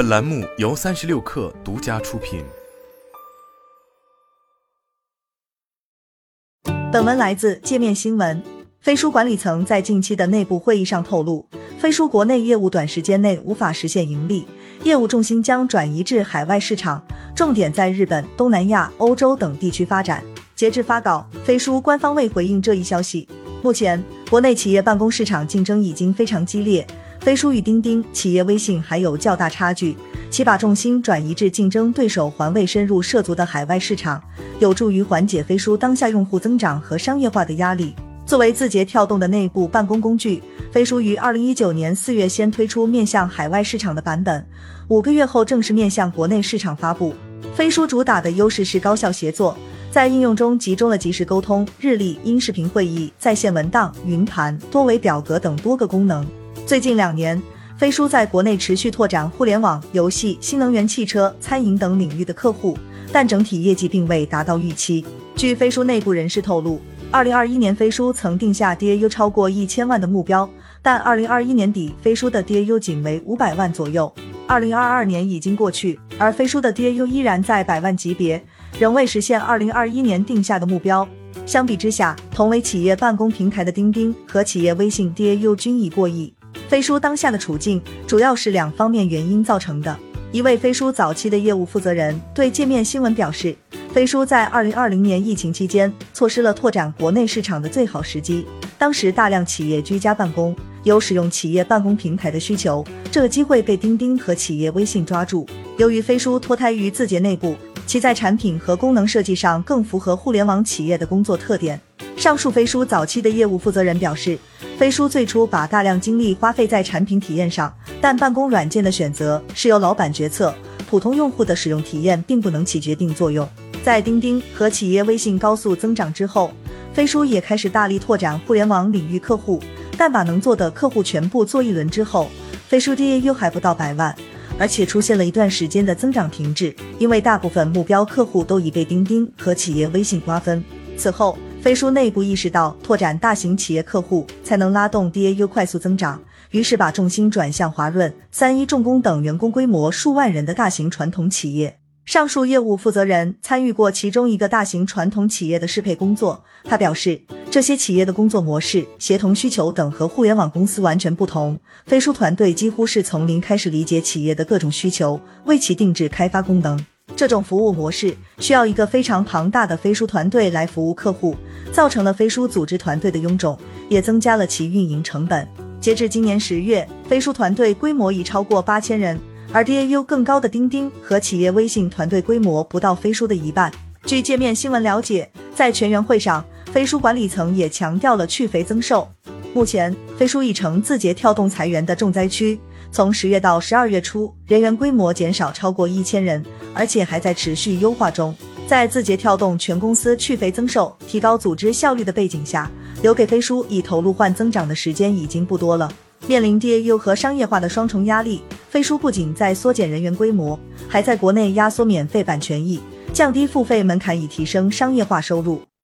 本栏目由三十六氪独家出品。本文来自界面新闻。飞书管理层在近期的内部会议上透露，飞书国内业务短时间内无法实现盈利，业务重心将转移至海外市场，重点在日本、东南亚、欧洲等地区发展。截至发稿，飞书官方未回应这一消息。目前，国内企业办公市场竞争已经非常激烈，飞书与钉钉、企业微信还有较大差距，其把重心转移至竞争对手还未深入涉足的海外市场，有助于缓解飞书当下用户增长和商业化的压力。作为字节跳动的内部办公工具，飞书于二零一九年四月先推出面向海外市场的版本，五个月后正式面向国内市场发布。飞书主打的优势是高效协作，在应用中集中了即时沟通、日历、音视频会议、在线文档、云盘、多维表格等多个功能。最近两年，飞书在国内持续拓展互联网、游戏、新能源汽车、餐饮等领域的客户，但整体业绩并未达到预期。据飞书内部人士透露。二零二一年，飞书曾定下 DAU 超过一千万的目标，但二零二一年底，飞书的 DAU 仅为五百万左右。二零二二年已经过去，而飞书的 DAU 依然在百万级别，仍未实现二零二一年定下的目标。相比之下，同为企业办公平台的钉钉和企业微信 DAU 均已过亿。飞书当下的处境主要是两方面原因造成的。一位飞书早期的业务负责人对界面新闻表示。飞书在二零二零年疫情期间错失了拓展国内市场的最好时机。当时大量企业居家办公，有使用企业办公平台的需求，这个机会被钉钉和企业微信抓住。由于飞书脱胎于字节内部，其在产品和功能设计上更符合互联网企业的工作特点。上述飞书早期的业务负责人表示，飞书最初把大量精力花费在产品体验上，但办公软件的选择是由老板决策，普通用户的使用体验并不能起决定作用。在钉钉和企业微信高速增长之后，飞书也开始大力拓展互联网领域客户，但把能做的客户全部做一轮之后，飞书 DAU 还不到百万，而且出现了一段时间的增长停滞，因为大部分目标客户都已被钉钉和企业微信瓜分。此后，飞书内部意识到拓展大型企业客户才能拉动 DAU 快速增长，于是把重心转向华润、三一重工等员工规模数万人的大型传统企业。上述业务负责人参与过其中一个大型传统企业的适配工作。他表示，这些企业的工作模式、协同需求等和互联网公司完全不同。飞书团队几乎是从零开始理解企业的各种需求，为其定制开发功能。这种服务模式需要一个非常庞大的飞书团队来服务客户，造成了飞书组织团队的臃肿，也增加了其运营成本。截至今年十月，飞书团队规模已超过八千人。而 DAU 更高的钉钉和企业微信团队规模不到飞书的一半。据界面新闻了解，在全员会上，飞书管理层也强调了去肥增瘦。目前，飞书已成字节跳动裁员的重灾区。从十月到十二月初，人员规模减少超过一千人，而且还在持续优化中。在字节跳动全公司去肥增瘦、提高组织效率的背景下，留给飞书以投入换增长的时间已经不多了。面临 DAU 和商业化的双重压力。飞书不仅在缩减人员规模，还在国内压缩免费版权益，降低付费门槛，以提升商业化收入。